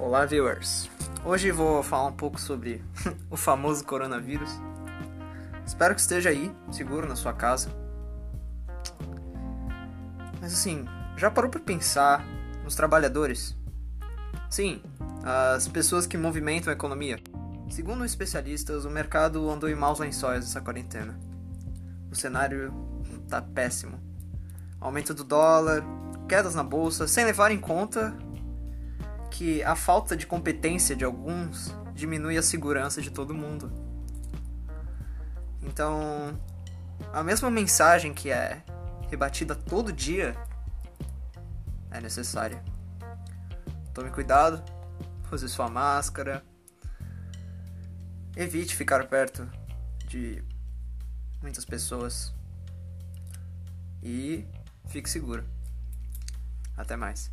Olá, viewers! Hoje vou falar um pouco sobre o famoso coronavírus. Espero que esteja aí, seguro na sua casa. Mas assim, já parou para pensar nos trabalhadores? Sim, as pessoas que movimentam a economia. Segundo especialistas, o mercado andou em maus lençóis essa quarentena. O cenário tá péssimo. Aumento do dólar, quedas na bolsa, sem levar em conta que a falta de competência de alguns diminui a segurança de todo mundo. Então, a mesma mensagem que é rebatida todo dia é necessária. Tome cuidado, use sua máscara, evite ficar perto de muitas pessoas e fique seguro. Até mais.